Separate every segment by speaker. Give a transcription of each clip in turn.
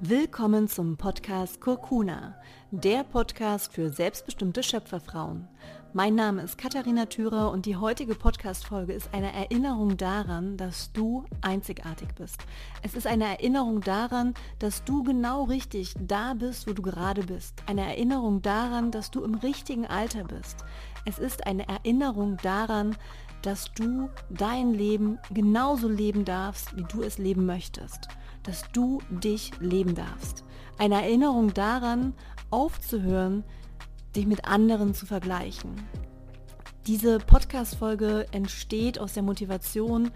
Speaker 1: Willkommen zum Podcast Kurkuna, der Podcast für selbstbestimmte Schöpferfrauen. Mein Name ist Katharina Thürer und die heutige Podcast-Folge ist eine Erinnerung daran, dass du einzigartig bist. Es ist eine Erinnerung daran, dass du genau richtig da bist, wo du gerade bist. Eine Erinnerung daran, dass du im richtigen Alter bist. Es ist eine Erinnerung daran, dass du dein Leben genauso leben darfst, wie du es leben möchtest dass du dich leben darfst. Eine Erinnerung daran, aufzuhören, dich mit anderen zu vergleichen. Diese Podcast-Folge entsteht aus der Motivation,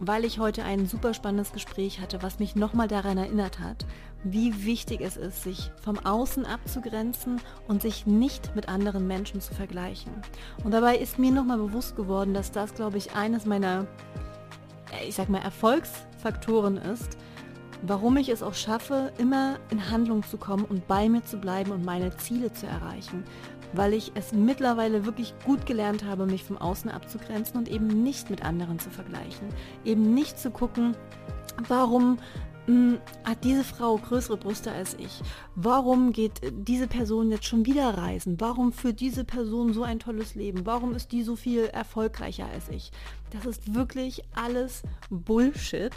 Speaker 1: weil ich heute ein super spannendes Gespräch hatte, was mich nochmal daran erinnert hat, wie wichtig es ist, sich vom Außen abzugrenzen und sich nicht mit anderen Menschen zu vergleichen. Und dabei ist mir nochmal bewusst geworden, dass das, glaube ich, eines meiner, ich sag mal, Erfolgsfaktoren ist, warum ich es auch schaffe, immer in Handlung zu kommen und bei mir zu bleiben und meine Ziele zu erreichen, weil ich es mittlerweile wirklich gut gelernt habe, mich vom Außen abzugrenzen und eben nicht mit anderen zu vergleichen, eben nicht zu gucken, warum hm, hat diese Frau größere Brüste als ich? Warum geht diese Person jetzt schon wieder reisen? Warum führt diese Person so ein tolles Leben? Warum ist die so viel erfolgreicher als ich? Das ist wirklich alles Bullshit.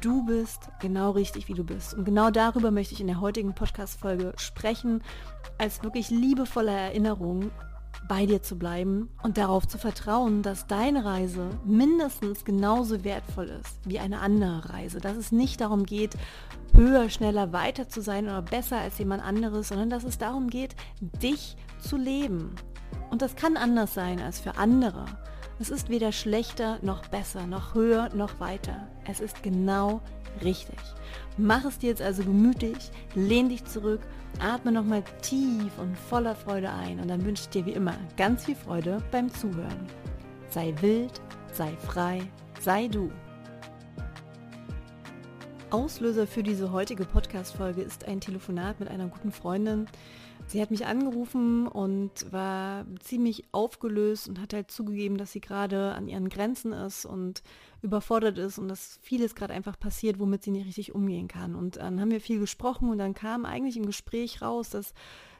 Speaker 1: Du bist genau richtig, wie du bist. Und genau darüber möchte ich in der heutigen Podcast-Folge sprechen, als wirklich liebevolle Erinnerung bei dir zu bleiben und darauf zu vertrauen, dass deine Reise mindestens genauso wertvoll ist wie eine andere Reise. Dass es nicht darum geht, höher, schneller, weiter zu sein oder besser als jemand anderes, sondern dass es darum geht, dich zu leben. Und das kann anders sein als für andere. Es ist weder schlechter noch besser, noch höher noch weiter. Es ist genau richtig. Mach es dir jetzt also gemütlich, lehn dich zurück, atme nochmal tief und voller Freude ein und dann wünsche ich dir wie immer ganz viel Freude beim Zuhören. Sei wild, sei frei, sei du. Auslöser für diese heutige Podcast-Folge ist ein Telefonat mit einer guten Freundin, Sie hat mich angerufen und war ziemlich aufgelöst und hat halt zugegeben, dass sie gerade an ihren Grenzen ist und überfordert ist und dass vieles gerade einfach passiert, womit sie nicht richtig umgehen kann. Und dann haben wir viel gesprochen und dann kam eigentlich im Gespräch raus, dass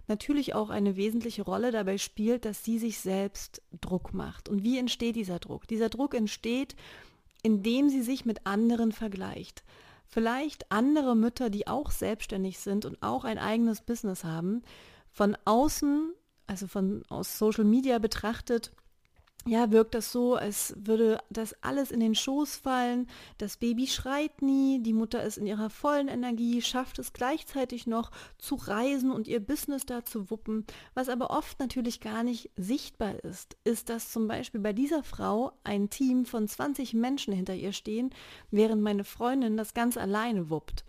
Speaker 1: natürlich auch eine wesentliche Rolle dabei spielt, dass sie sich selbst Druck macht. Und wie entsteht dieser Druck? Dieser Druck entsteht, indem sie sich mit anderen vergleicht. Vielleicht andere Mütter, die auch selbstständig sind und auch ein eigenes Business haben, von außen, also von aus Social Media betrachtet, ja, wirkt das so, als würde das alles in den Schoß fallen. Das Baby schreit nie, die Mutter ist in ihrer vollen Energie, schafft es gleichzeitig noch zu reisen und ihr Business da zu wuppen. Was aber oft natürlich gar nicht sichtbar ist, ist, dass zum Beispiel bei dieser Frau ein Team von 20 Menschen hinter ihr stehen, während meine Freundin das ganz alleine wuppt.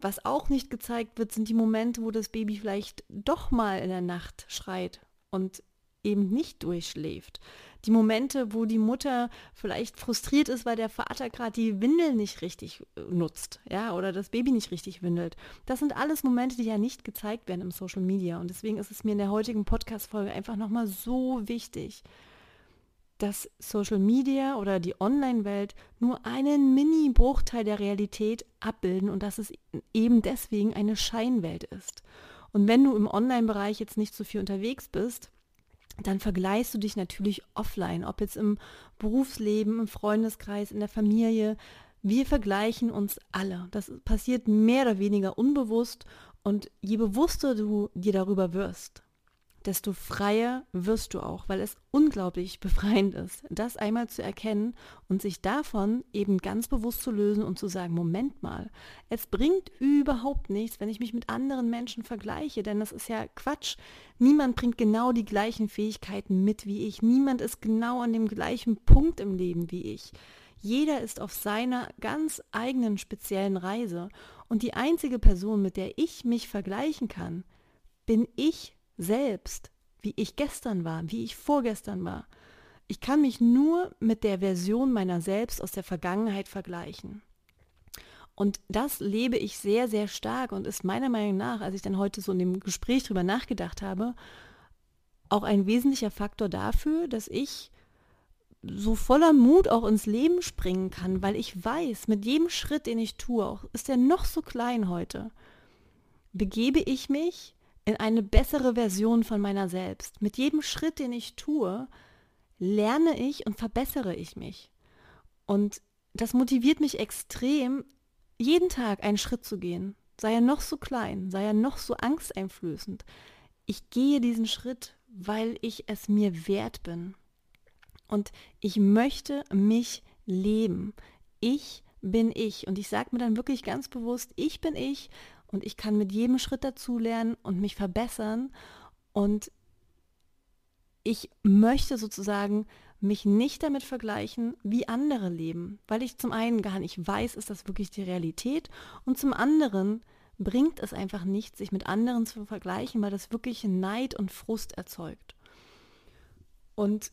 Speaker 1: Was auch nicht gezeigt wird, sind die Momente, wo das Baby vielleicht doch mal in der Nacht schreit und eben nicht durchschläft. Die Momente, wo die Mutter vielleicht frustriert ist, weil der Vater gerade die Windel nicht richtig äh, nutzt, ja, oder das Baby nicht richtig windelt. Das sind alles Momente, die ja nicht gezeigt werden im Social Media. Und deswegen ist es mir in der heutigen Podcast-Folge einfach nochmal so wichtig, dass Social Media oder die Online-Welt nur einen Mini-Bruchteil der Realität abbilden und dass es eben deswegen eine Scheinwelt ist. Und wenn du im Online-Bereich jetzt nicht so viel unterwegs bist, dann vergleichst du dich natürlich offline, ob jetzt im Berufsleben, im Freundeskreis, in der Familie. Wir vergleichen uns alle. Das passiert mehr oder weniger unbewusst und je bewusster du dir darüber wirst, desto freier wirst du auch, weil es unglaublich befreiend ist, das einmal zu erkennen und sich davon eben ganz bewusst zu lösen und zu sagen, Moment mal, es bringt überhaupt nichts, wenn ich mich mit anderen Menschen vergleiche, denn das ist ja Quatsch. Niemand bringt genau die gleichen Fähigkeiten mit wie ich. Niemand ist genau an dem gleichen Punkt im Leben wie ich. Jeder ist auf seiner ganz eigenen speziellen Reise und die einzige Person, mit der ich mich vergleichen kann, bin ich selbst, wie ich gestern war, wie ich vorgestern war. Ich kann mich nur mit der Version meiner selbst aus der Vergangenheit vergleichen. Und das lebe ich sehr, sehr stark und ist meiner Meinung nach, als ich dann heute so in dem Gespräch drüber nachgedacht habe, auch ein wesentlicher Faktor dafür, dass ich so voller Mut auch ins Leben springen kann, weil ich weiß, mit jedem Schritt, den ich tue, auch ist er noch so klein heute, begebe ich mich in eine bessere Version von meiner selbst. Mit jedem Schritt, den ich tue, lerne ich und verbessere ich mich. Und das motiviert mich extrem, jeden Tag einen Schritt zu gehen. Sei er noch so klein, sei er noch so angsteinflößend. Ich gehe diesen Schritt, weil ich es mir wert bin. Und ich möchte mich leben. Ich bin ich. Und ich sage mir dann wirklich ganz bewusst, ich bin ich und ich kann mit jedem Schritt dazu lernen und mich verbessern. Und ich möchte sozusagen mich nicht damit vergleichen, wie andere leben, weil ich zum einen gar nicht weiß, ist das wirklich die Realität und zum anderen bringt es einfach nichts, sich mit anderen zu vergleichen, weil das wirklich Neid und Frust erzeugt. Und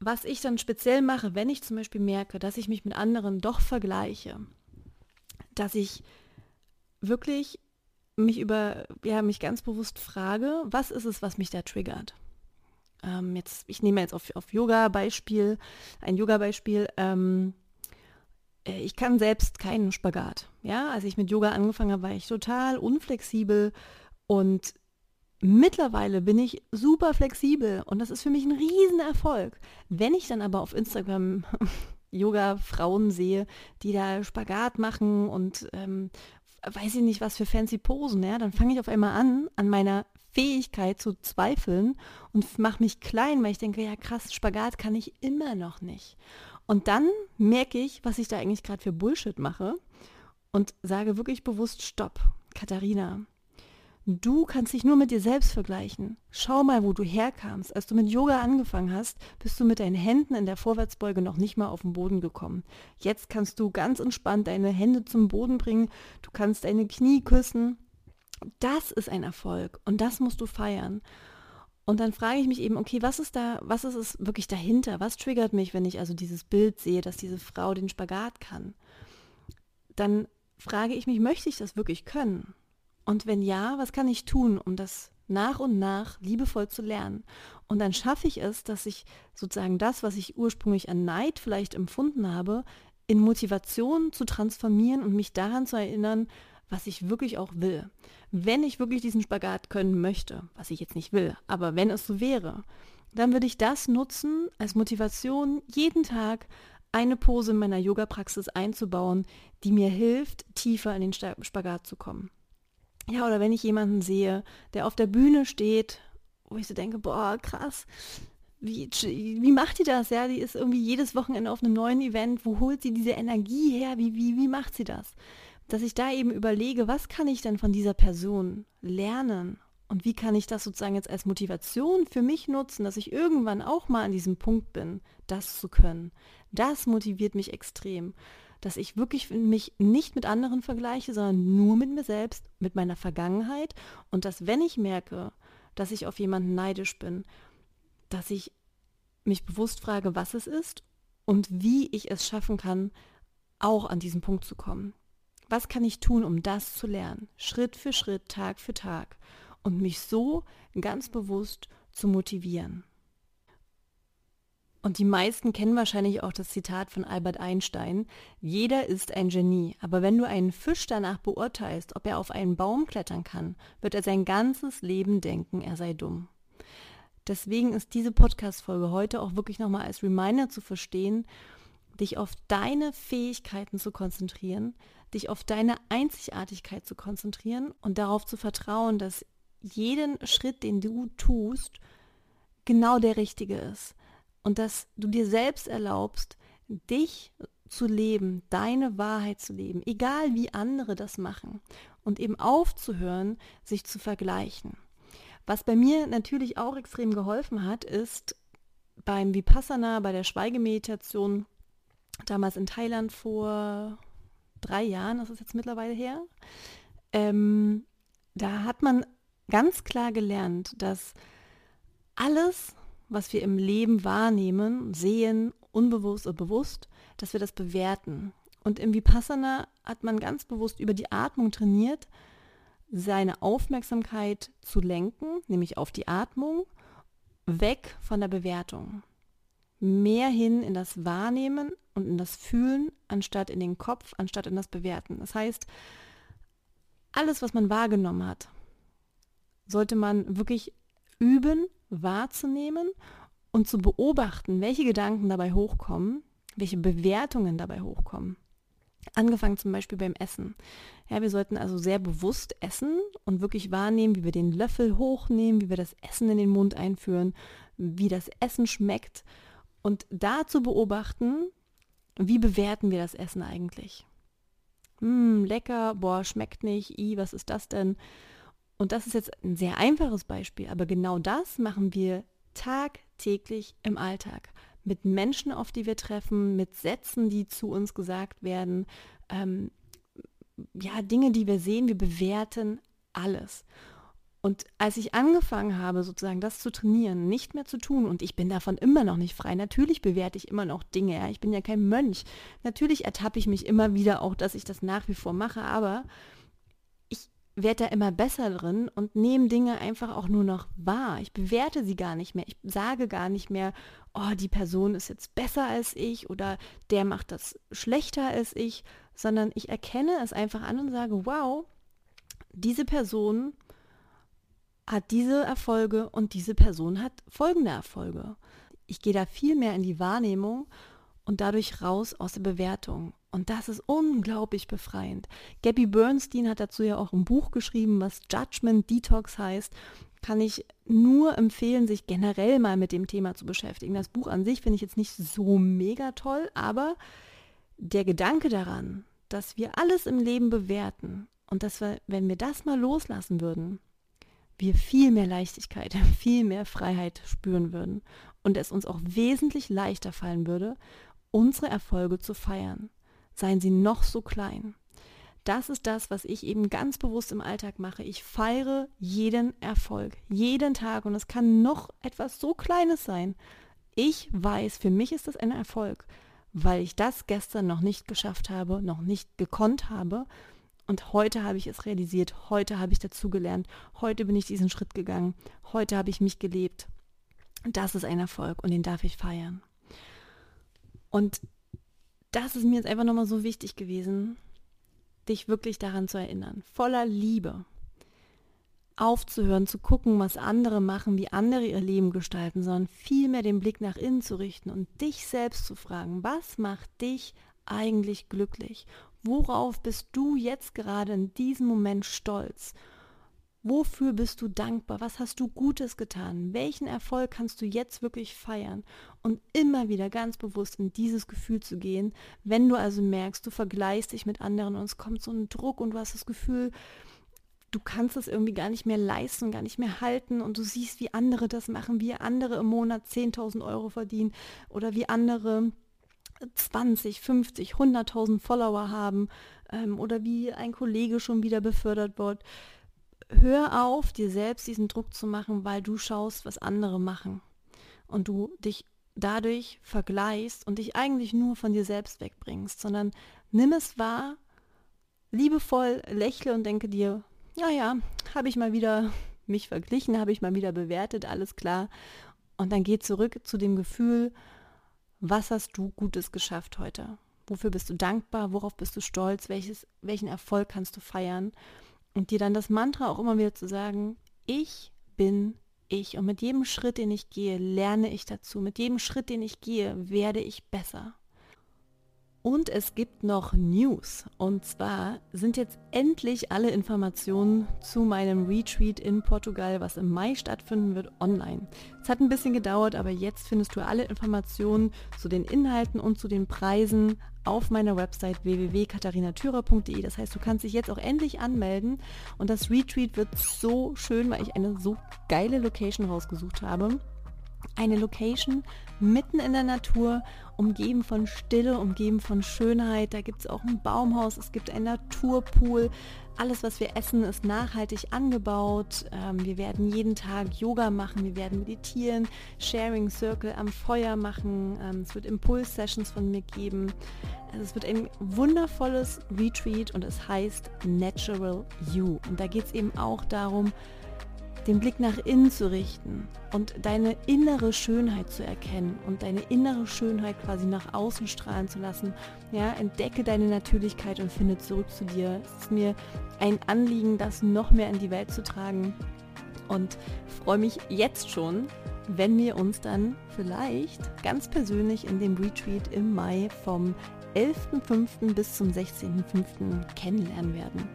Speaker 1: was ich dann speziell mache, wenn ich zum Beispiel merke, dass ich mich mit anderen doch vergleiche, dass ich wirklich mich über, ja, mich ganz bewusst frage, was ist es, was mich da triggert? Ähm, jetzt, ich nehme jetzt auf, auf Yoga-Beispiel, ein Yoga-Beispiel. Ähm, äh, ich kann selbst keinen Spagat. Ja, als ich mit Yoga angefangen habe, war ich total unflexibel und mittlerweile bin ich super flexibel und das ist für mich ein Riesenerfolg. Wenn ich dann aber auf Instagram Yoga-Frauen sehe, die da Spagat machen und ähm, weiß ich nicht, was für fancy Posen, ja, dann fange ich auf einmal an, an meiner Fähigkeit zu zweifeln und mache mich klein, weil ich denke, ja krass, Spagat kann ich immer noch nicht. Und dann merke ich, was ich da eigentlich gerade für Bullshit mache und sage wirklich bewusst, stopp, Katharina, Du kannst dich nur mit dir selbst vergleichen. Schau mal, wo du herkamst. Als du mit Yoga angefangen hast, bist du mit deinen Händen in der Vorwärtsbeuge noch nicht mal auf den Boden gekommen. Jetzt kannst du ganz entspannt deine Hände zum Boden bringen. Du kannst deine Knie küssen. Das ist ein Erfolg und das musst du feiern. Und dann frage ich mich eben, okay, was ist da, was ist es wirklich dahinter? Was triggert mich, wenn ich also dieses Bild sehe, dass diese Frau den Spagat kann? Dann frage ich mich, möchte ich das wirklich können? Und wenn ja, was kann ich tun, um das nach und nach liebevoll zu lernen? Und dann schaffe ich es, dass ich sozusagen das, was ich ursprünglich an Neid vielleicht empfunden habe, in Motivation zu transformieren und mich daran zu erinnern, was ich wirklich auch will. Wenn ich wirklich diesen Spagat können möchte, was ich jetzt nicht will, aber wenn es so wäre, dann würde ich das nutzen als Motivation, jeden Tag eine Pose in meiner Yoga-Praxis einzubauen, die mir hilft, tiefer in den Spagat zu kommen. Ja, oder wenn ich jemanden sehe, der auf der Bühne steht, wo ich so denke, boah, krass, wie, wie macht die das? Ja, die ist irgendwie jedes Wochenende auf einem neuen Event. Wo holt sie diese Energie her? Wie, wie, wie macht sie das? Dass ich da eben überlege, was kann ich denn von dieser Person lernen? Und wie kann ich das sozusagen jetzt als Motivation für mich nutzen, dass ich irgendwann auch mal an diesem Punkt bin, das zu können? Das motiviert mich extrem dass ich wirklich mich nicht mit anderen vergleiche, sondern nur mit mir selbst, mit meiner Vergangenheit und dass wenn ich merke, dass ich auf jemanden neidisch bin, dass ich mich bewusst frage, was es ist und wie ich es schaffen kann, auch an diesen Punkt zu kommen. Was kann ich tun, um das zu lernen? Schritt für Schritt, Tag für Tag und mich so ganz bewusst zu motivieren. Und die meisten kennen wahrscheinlich auch das Zitat von Albert Einstein, jeder ist ein Genie, aber wenn du einen Fisch danach beurteilst, ob er auf einen Baum klettern kann, wird er sein ganzes Leben denken, er sei dumm. Deswegen ist diese Podcast-Folge heute auch wirklich nochmal als Reminder zu verstehen, dich auf deine Fähigkeiten zu konzentrieren, dich auf deine Einzigartigkeit zu konzentrieren und darauf zu vertrauen, dass jeden Schritt, den du tust, genau der richtige ist und dass du dir selbst erlaubst, dich zu leben, deine Wahrheit zu leben, egal wie andere das machen und eben aufzuhören, sich zu vergleichen. Was bei mir natürlich auch extrem geholfen hat, ist beim Vipassana, bei der Schweigemeditation, damals in Thailand vor drei Jahren, das ist jetzt mittlerweile her, ähm, da hat man ganz klar gelernt, dass alles, was wir im Leben wahrnehmen, sehen, unbewusst oder bewusst, dass wir das bewerten. Und im Vipassana hat man ganz bewusst über die Atmung trainiert, seine Aufmerksamkeit zu lenken, nämlich auf die Atmung, weg von der Bewertung. Mehr hin in das Wahrnehmen und in das Fühlen, anstatt in den Kopf, anstatt in das Bewerten. Das heißt, alles, was man wahrgenommen hat, sollte man wirklich üben, wahrzunehmen und zu beobachten, welche Gedanken dabei hochkommen, welche Bewertungen dabei hochkommen. Angefangen zum Beispiel beim Essen. Ja, wir sollten also sehr bewusst essen und wirklich wahrnehmen, wie wir den Löffel hochnehmen, wie wir das Essen in den Mund einführen, wie das Essen schmeckt und da zu beobachten, wie bewerten wir das Essen eigentlich. Hm, lecker, boah, schmeckt nicht, i, was ist das denn? Und das ist jetzt ein sehr einfaches Beispiel, aber genau das machen wir tagtäglich im Alltag. Mit Menschen, auf die wir treffen, mit Sätzen, die zu uns gesagt werden, ähm, ja, Dinge, die wir sehen, wir bewerten alles. Und als ich angefangen habe, sozusagen das zu trainieren, nicht mehr zu tun, und ich bin davon immer noch nicht frei, natürlich bewerte ich immer noch Dinge, ja, ich bin ja kein Mönch, natürlich ertappe ich mich immer wieder auch, dass ich das nach wie vor mache, aber werde da immer besser drin und nehme Dinge einfach auch nur noch wahr. Ich bewerte sie gar nicht mehr. Ich sage gar nicht mehr, oh, die Person ist jetzt besser als ich oder der macht das schlechter als ich, sondern ich erkenne es einfach an und sage, wow, diese Person hat diese Erfolge und diese Person hat folgende Erfolge. Ich gehe da viel mehr in die Wahrnehmung und dadurch raus aus der Bewertung. Und das ist unglaublich befreiend. Gabby Bernstein hat dazu ja auch ein Buch geschrieben, was Judgment Detox heißt. Kann ich nur empfehlen, sich generell mal mit dem Thema zu beschäftigen. Das Buch an sich finde ich jetzt nicht so mega toll, aber der Gedanke daran, dass wir alles im Leben bewerten und dass wir, wenn wir das mal loslassen würden, wir viel mehr Leichtigkeit, viel mehr Freiheit spüren würden und es uns auch wesentlich leichter fallen würde, unsere Erfolge zu feiern seien sie noch so klein. Das ist das, was ich eben ganz bewusst im Alltag mache. Ich feiere jeden Erfolg, jeden Tag und es kann noch etwas so Kleines sein. Ich weiß, für mich ist das ein Erfolg, weil ich das gestern noch nicht geschafft habe, noch nicht gekonnt habe. Und heute habe ich es realisiert, heute habe ich dazugelernt, heute bin ich diesen Schritt gegangen, heute habe ich mich gelebt. Das ist ein Erfolg und den darf ich feiern. Und das ist mir jetzt einfach nochmal so wichtig gewesen, dich wirklich daran zu erinnern. Voller Liebe. Aufzuhören, zu gucken, was andere machen, wie andere ihr Leben gestalten, sondern vielmehr den Blick nach innen zu richten und dich selbst zu fragen, was macht dich eigentlich glücklich? Worauf bist du jetzt gerade in diesem Moment stolz? Wofür bist du dankbar? Was hast du Gutes getan? Welchen Erfolg kannst du jetzt wirklich feiern? Und immer wieder ganz bewusst in dieses Gefühl zu gehen, wenn du also merkst, du vergleichst dich mit anderen und es kommt so ein Druck und du hast das Gefühl, du kannst es irgendwie gar nicht mehr leisten, gar nicht mehr halten und du siehst, wie andere das machen, wie andere im Monat 10.000 Euro verdienen oder wie andere 20, 50, 100.000 Follower haben ähm, oder wie ein Kollege schon wieder befördert wird hör auf, dir selbst diesen Druck zu machen, weil du schaust, was andere machen. Und du dich dadurch vergleichst und dich eigentlich nur von dir selbst wegbringst, sondern nimm es wahr, liebevoll lächle und denke dir, naja, habe ich mal wieder mich verglichen, habe ich mal wieder bewertet, alles klar. Und dann geh zurück zu dem Gefühl, was hast du Gutes geschafft heute? Wofür bist du dankbar? Worauf bist du stolz? Welches, welchen Erfolg kannst du feiern? Und dir dann das Mantra auch immer wieder zu sagen, ich bin ich. Und mit jedem Schritt, den ich gehe, lerne ich dazu. Mit jedem Schritt, den ich gehe, werde ich besser. Und es gibt noch News. Und zwar sind jetzt endlich alle Informationen zu meinem Retreat in Portugal, was im Mai stattfinden wird, online. Es hat ein bisschen gedauert, aber jetzt findest du alle Informationen zu den Inhalten und zu den Preisen auf meiner Website www.katharinatürer.de. Das heißt, du kannst dich jetzt auch endlich anmelden. Und das Retreat wird so schön, weil ich eine so geile Location rausgesucht habe. Eine Location mitten in der Natur, umgeben von Stille, umgeben von Schönheit. Da gibt es auch ein Baumhaus, es gibt einen Naturpool. Alles, was wir essen, ist nachhaltig angebaut. Ähm, wir werden jeden Tag Yoga machen, wir werden meditieren, Sharing Circle am Feuer machen. Ähm, es wird Impuls-Sessions von mir geben. Also es wird ein wundervolles Retreat und es heißt Natural You. Und da geht es eben auch darum, den Blick nach innen zu richten und deine innere Schönheit zu erkennen und deine innere Schönheit quasi nach außen strahlen zu lassen. Ja, entdecke deine Natürlichkeit und finde zurück zu dir. Es ist mir ein Anliegen, das noch mehr in die Welt zu tragen und freue mich jetzt schon, wenn wir uns dann vielleicht ganz persönlich in dem Retreat im Mai vom 11.05. bis zum 16.05. kennenlernen werden.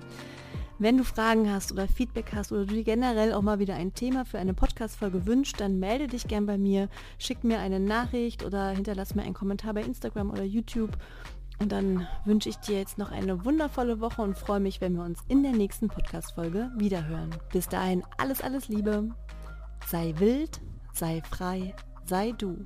Speaker 1: Wenn du Fragen hast oder Feedback hast oder du dir generell auch mal wieder ein Thema für eine Podcast-Folge wünschst, dann melde dich gern bei mir, schick mir eine Nachricht oder hinterlass mir einen Kommentar bei Instagram oder YouTube. Und dann wünsche ich dir jetzt noch eine wundervolle Woche und freue mich, wenn wir uns in der nächsten Podcast-Folge wiederhören. Bis dahin alles, alles Liebe. Sei wild, sei frei, sei du.